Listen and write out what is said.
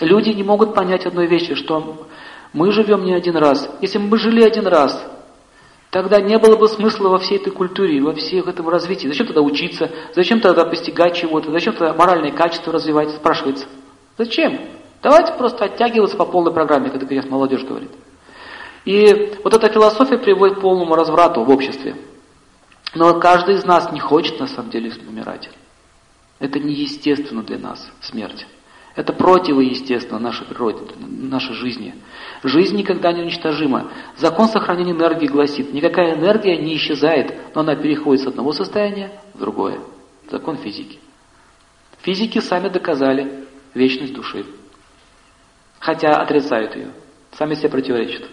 Люди не могут понять одной вещи, что мы живем не один раз. Если бы мы жили один раз, тогда не было бы смысла во всей этой культуре, во всех этом развитии. Зачем тогда учиться? Зачем тогда постигать чего-то? Зачем тогда моральные качества развивать? Спрашивается. Зачем? Давайте просто оттягиваться по полной программе, как сейчас молодежь говорит. И вот эта философия приводит к полному разврату в обществе. Но каждый из нас не хочет на самом деле умирать. Это неестественно для нас, смерть. Это противоестественно нашей природе, нашей жизни. Жизнь никогда не уничтожима. Закон сохранения энергии гласит, никакая энергия не исчезает, но она переходит с одного состояния в другое. Закон физики. Физики сами доказали вечность души. Хотя отрицают ее. Сами себе противоречат.